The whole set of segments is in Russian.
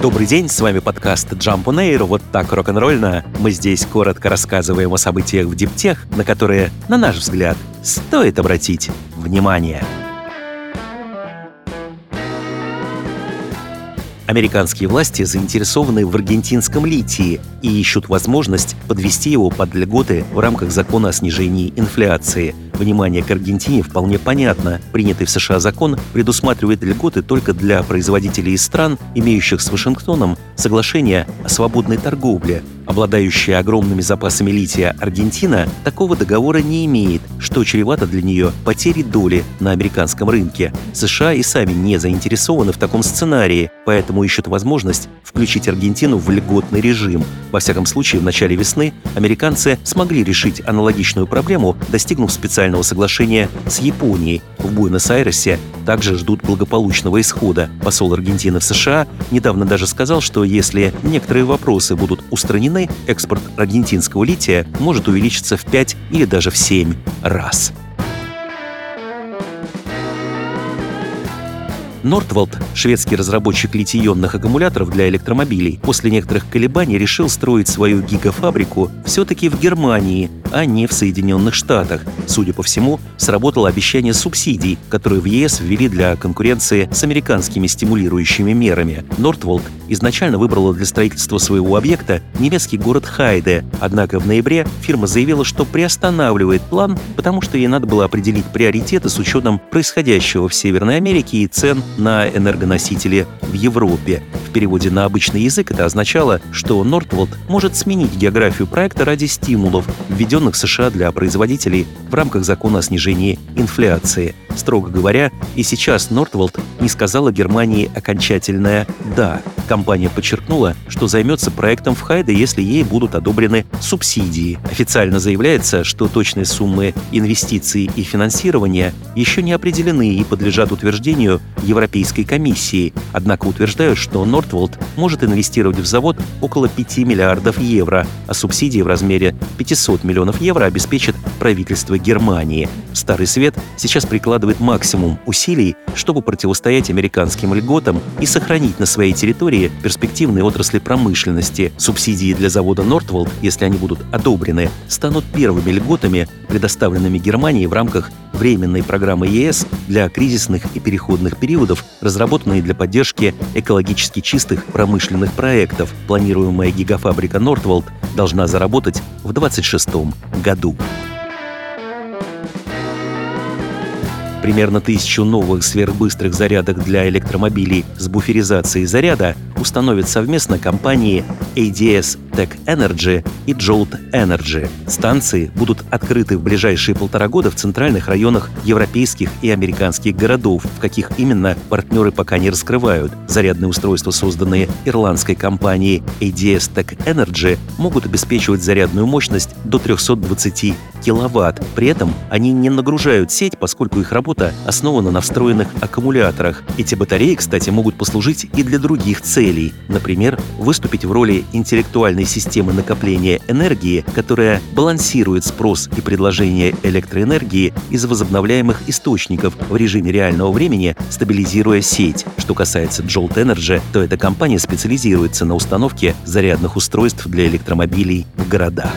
Добрый день, с вами подкаст Jump on Air, вот так рок-н-ролльно. Мы здесь коротко рассказываем о событиях в диптех, на которые, на наш взгляд, стоит обратить внимание. Американские власти заинтересованы в аргентинском литии и ищут возможность подвести его под льготы в рамках закона о снижении инфляции – Внимание к Аргентине вполне понятно. Принятый в США закон предусматривает льготы только для производителей из стран, имеющих с Вашингтоном соглашение о свободной торговле. Обладающая огромными запасами лития Аргентина такого договора не имеет, что чревато для нее потерей доли на американском рынке. США и сами не заинтересованы в таком сценарии, поэтому ищут возможность включить Аргентину в льготный режим. Во всяком случае, в начале весны американцы смогли решить аналогичную проблему, достигнув специального соглашения с Японией. В Буэнос-Айресе также ждут благополучного исхода. Посол Аргентины в США недавно даже сказал, что если некоторые вопросы будут устранены, экспорт аргентинского лития может увеличиться в 5 или даже в 7 раз. Нортвалд, шведский разработчик литий-ионных аккумуляторов для электромобилей, после некоторых колебаний решил строить свою гигафабрику все-таки в Германии, а не в Соединенных Штатах. Судя по всему, сработало обещание субсидий, которые в ЕС ввели для конкуренции с американскими стимулирующими мерами. Нортволд изначально выбрала для строительства своего объекта немецкий город Хайде, однако в ноябре фирма заявила, что приостанавливает план, потому что ей надо было определить приоритеты с учетом происходящего в Северной Америке и цен на энергоносители в Европе. Переводе на обычный язык это означало, что Нортволд может сменить географию проекта ради стимулов, введенных США для производителей в рамках закона о снижении инфляции. Строго говоря, и сейчас Нортволд не сказала Германии окончательное «да». Компания подчеркнула, что займется проектом в Хайде, если ей будут одобрены субсидии. Официально заявляется, что точные суммы инвестиций и финансирования еще не определены и подлежат утверждению Европейской комиссии. Однако утверждают, что Нортволд может инвестировать в завод около 5 миллиардов евро, а субсидии в размере 500 миллионов евро обеспечит правительство Германии. Старый Свет сейчас прикладывает максимум усилий, чтобы противостоять американским льготам и сохранить на своей территории перспективные отрасли промышленности. Субсидии для завода Нортволд, если они будут одобрены, станут первыми льготами, предоставленными Германии в рамках временной программы ЕС для кризисных и переходных периодов, разработанной для поддержки экологически чистых промышленных проектов. Планируемая гигафабрика Нортволд должна заработать в 2026 году. Примерно тысячу новых сверхбыстрых зарядок для электромобилей с буферизацией заряда установят совместно компании ADS Tech Energy и Jolt Energy. Станции будут открыты в ближайшие полтора года в центральных районах европейских и американских городов, в каких именно партнеры пока не раскрывают. Зарядные устройства, созданные ирландской компанией ADS Tech Energy, могут обеспечивать зарядную мощность до 320 киловатт. При этом они не нагружают сеть, поскольку их работа основана на встроенных аккумуляторах. Эти батареи, кстати, могут послужить и для других целей. Например, выступить в роли интеллектуальной системы накопления энергии, которая балансирует спрос и предложение электроэнергии из возобновляемых источников в режиме реального времени, стабилизируя сеть. Что касается Jolt Energy, то эта компания специализируется на установке зарядных устройств для электромобилей в городах.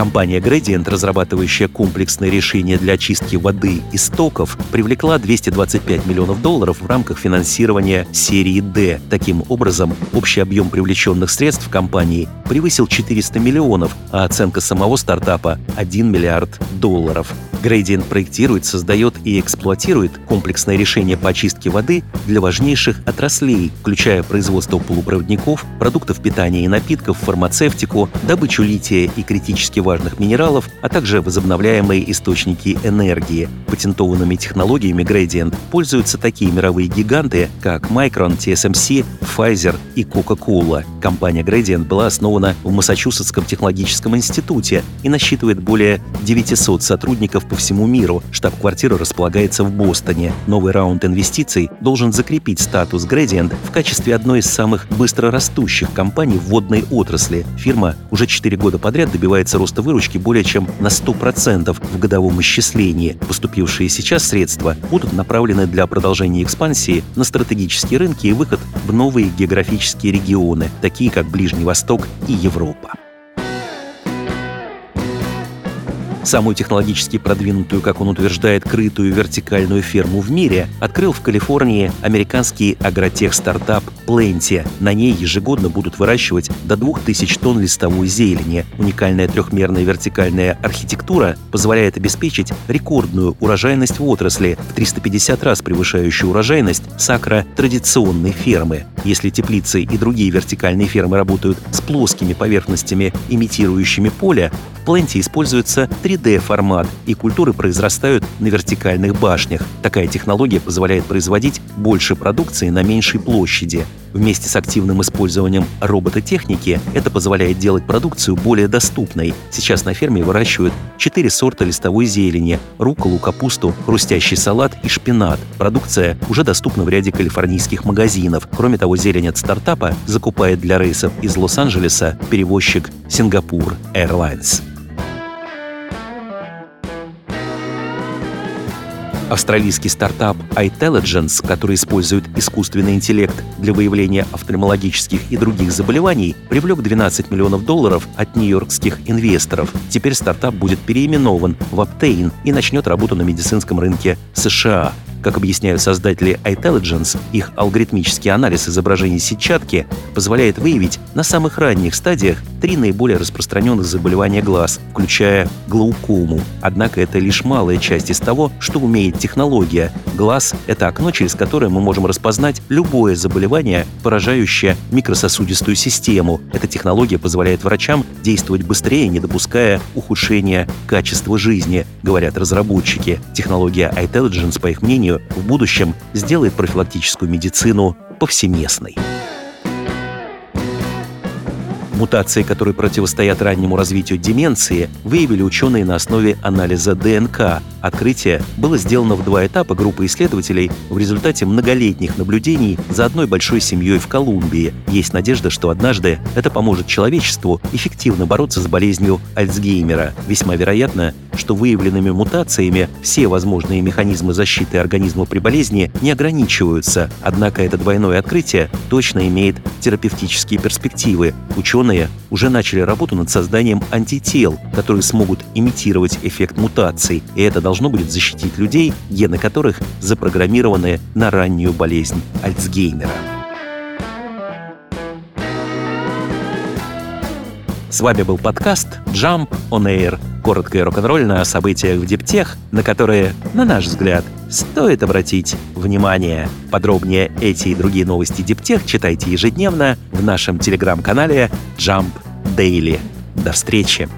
Компания Gradient, разрабатывающая комплексное решение для очистки воды и стоков, привлекла 225 миллионов долларов в рамках финансирования серии D. Таким образом, общий объем привлеченных средств компании превысил 400 миллионов, а оценка самого стартапа – 1 миллиард долларов. Gradient проектирует, создает и эксплуатирует комплексное решение по очистке воды для важнейших отраслей, включая производство полупроводников, продуктов питания и напитков, фармацевтику, добычу лития и критически важных минералов, а также возобновляемые источники энергии. Патентованными технологиями Gradient пользуются такие мировые гиганты, как Micron, TSMC, Pfizer и Coca-Cola. Компания Gradient была основана в Массачусетском технологическом институте и насчитывает более 900 сотрудников по всему миру. Штаб-квартира располагается в Бостоне. Новый раунд инвестиций должен закрепить статус Gradient в качестве одной из самых быстро растущих компаний в водной отрасли. Фирма уже 4 года подряд добивается роста выручки более чем на 100% в годовом исчислении. Поступившие сейчас средства будут направлены для продолжения экспансии на стратегические рынки и выход в новые географические регионы, такие как Ближний Восток и Европа. Самую технологически продвинутую, как он утверждает, крытую вертикальную ферму в мире открыл в Калифорнии американский агротех-стартап Plenty. На ней ежегодно будут выращивать до 2000 тонн листовой зелени. Уникальная трехмерная вертикальная архитектура позволяет обеспечить рекордную урожайность в отрасли, в 350 раз превышающую урожайность сакра традиционной фермы. Если теплицы и другие вертикальные фермы работают с плоскими поверхностями, имитирующими поле, в Plenty используется 3D-формат, и культуры произрастают на вертикальных башнях. Такая технология позволяет производить больше продукции на меньшей площади. Вместе с активным использованием робототехники это позволяет делать продукцию более доступной. Сейчас на ферме выращивают 4 сорта листовой зелени – руколу, капусту, хрустящий салат и шпинат. Продукция уже доступна в ряде калифорнийских магазинов. Кроме того, зелень от стартапа закупает для рейсов из Лос-Анджелеса перевозчик Сингапур Airlines. Австралийский стартап iTelligence, который использует искусственный интеллект для выявления офтальмологических и других заболеваний, привлек 12 миллионов долларов от нью-йоркских инвесторов. Теперь стартап будет переименован в Aptain и начнет работу на медицинском рынке США. Как объясняют создатели iTelligence, их алгоритмический анализ изображений сетчатки позволяет выявить на самых ранних стадиях три наиболее распространенных заболевания глаз, включая глаукому. Однако это лишь малая часть из того, что умеет технология. Глаз — это окно, через которое мы можем распознать любое заболевание, поражающее микрососудистую систему. Эта технология позволяет врачам действовать быстрее, не допуская ухудшения качества жизни, говорят разработчики. Технология iTelligence, по их мнению, сожалению, в будущем сделает профилактическую медицину повсеместной. Мутации, которые противостоят раннему развитию деменции, выявили ученые на основе анализа ДНК. Открытие было сделано в два этапа группы исследователей в результате многолетних наблюдений за одной большой семьей в Колумбии. Есть надежда, что однажды это поможет человечеству эффективно бороться с болезнью Альцгеймера. Весьма вероятно, что выявленными мутациями все возможные механизмы защиты организма при болезни не ограничиваются. Однако это двойное открытие точно имеет терапевтические перспективы. Ученые уже начали работу над созданием антител, которые смогут имитировать эффект мутаций, и это должно будет защитить людей, гены которых запрограммированы на раннюю болезнь Альцгеймера. С вами был подкаст Jump on Air. Коротко и рок-н-ролльно о событиях в Диптех, на которые, на наш взгляд, стоит обратить внимание. Подробнее эти и другие новости Диптех читайте ежедневно в нашем телеграм-канале Jump Daily. До встречи!